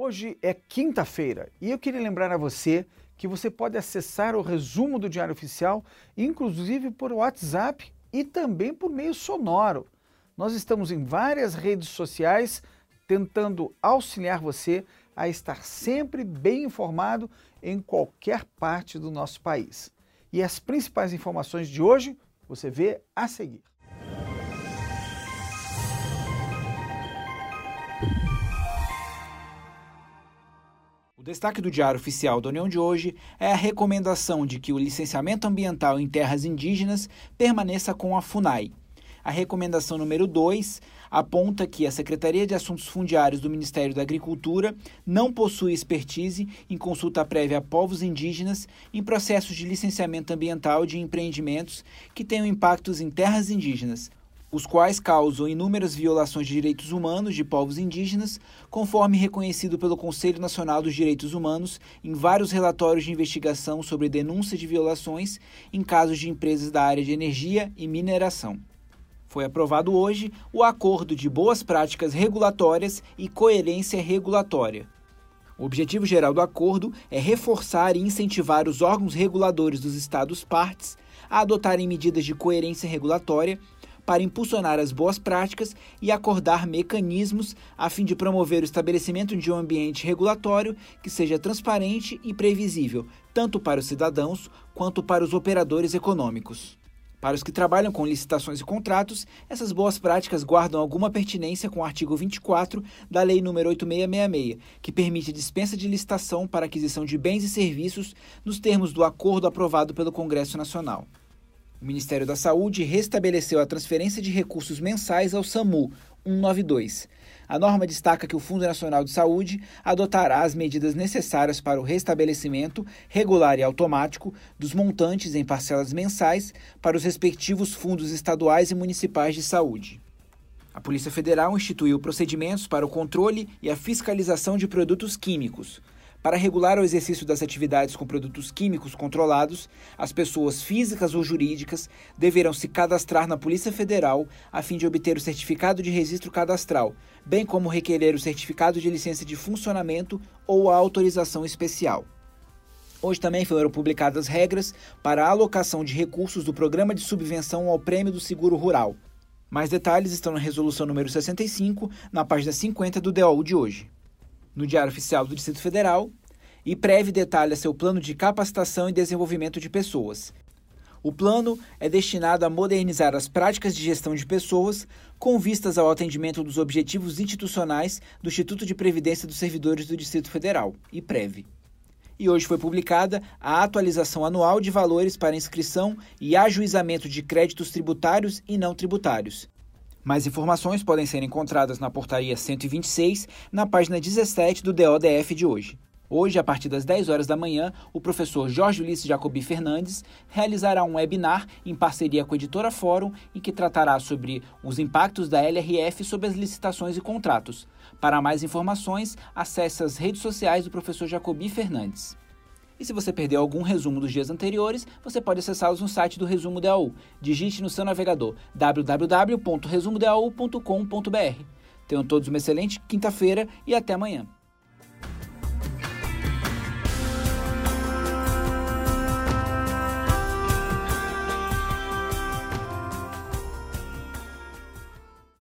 Hoje é quinta-feira e eu queria lembrar a você que você pode acessar o resumo do Diário Oficial, inclusive por WhatsApp e também por meio sonoro. Nós estamos em várias redes sociais tentando auxiliar você a estar sempre bem informado em qualquer parte do nosso país. E as principais informações de hoje você vê a seguir. Destaque do Diário Oficial da União de hoje é a recomendação de que o licenciamento ambiental em terras indígenas permaneça com a FUNAI. A recomendação número 2 aponta que a Secretaria de Assuntos Fundiários do Ministério da Agricultura não possui expertise em consulta prévia a povos indígenas em processos de licenciamento ambiental de empreendimentos que tenham impactos em terras indígenas, os quais causam inúmeras violações de direitos humanos de povos indígenas, conforme reconhecido pelo Conselho Nacional dos Direitos Humanos em vários relatórios de investigação sobre denúncia de violações em casos de empresas da área de energia e mineração. Foi aprovado hoje o Acordo de Boas Práticas Regulatórias e Coerência Regulatória. O objetivo geral do acordo é reforçar e incentivar os órgãos reguladores dos Estados partes a adotarem medidas de coerência regulatória para impulsionar as boas práticas e acordar mecanismos a fim de promover o estabelecimento de um ambiente regulatório que seja transparente e previsível, tanto para os cidadãos quanto para os operadores econômicos. Para os que trabalham com licitações e contratos, essas boas práticas guardam alguma pertinência com o artigo 24 da Lei nº 8666, que permite dispensa de licitação para aquisição de bens e serviços nos termos do acordo aprovado pelo Congresso Nacional. O Ministério da Saúde restabeleceu a transferência de recursos mensais ao SAMU 192. A norma destaca que o Fundo Nacional de Saúde adotará as medidas necessárias para o restabelecimento regular e automático dos montantes em parcelas mensais para os respectivos fundos estaduais e municipais de saúde. A Polícia Federal instituiu procedimentos para o controle e a fiscalização de produtos químicos. Para regular o exercício das atividades com produtos químicos controlados, as pessoas físicas ou jurídicas deverão se cadastrar na Polícia Federal a fim de obter o certificado de registro cadastral, bem como requerer o certificado de licença de funcionamento ou a autorização especial. Hoje também foram publicadas regras para a alocação de recursos do Programa de Subvenção ao Prêmio do Seguro Rural. Mais detalhes estão na resolução número 65, na página 50 do DOU de hoje no Diário Oficial do Distrito Federal, e Preve detalha seu plano de capacitação e desenvolvimento de pessoas. O plano é destinado a modernizar as práticas de gestão de pessoas com vistas ao atendimento dos objetivos institucionais do Instituto de Previdência dos Servidores do Distrito Federal, IPREV. E hoje foi publicada a atualização anual de valores para inscrição e ajuizamento de créditos tributários e não tributários, mais informações podem ser encontradas na portaria 126, na página 17 do DODF de hoje. Hoje, a partir das 10 horas da manhã, o professor Jorge Ulisses Jacobi Fernandes realizará um webinar em parceria com a editora Fórum em que tratará sobre os impactos da LRF sobre as licitações e contratos. Para mais informações, acesse as redes sociais do professor Jacobi Fernandes. E se você perdeu algum resumo dos dias anteriores, você pode acessá-los no site do Resumo DAU. Digite no seu navegador www.resumodau.com.br. Tenham todos uma excelente quinta-feira e até amanhã.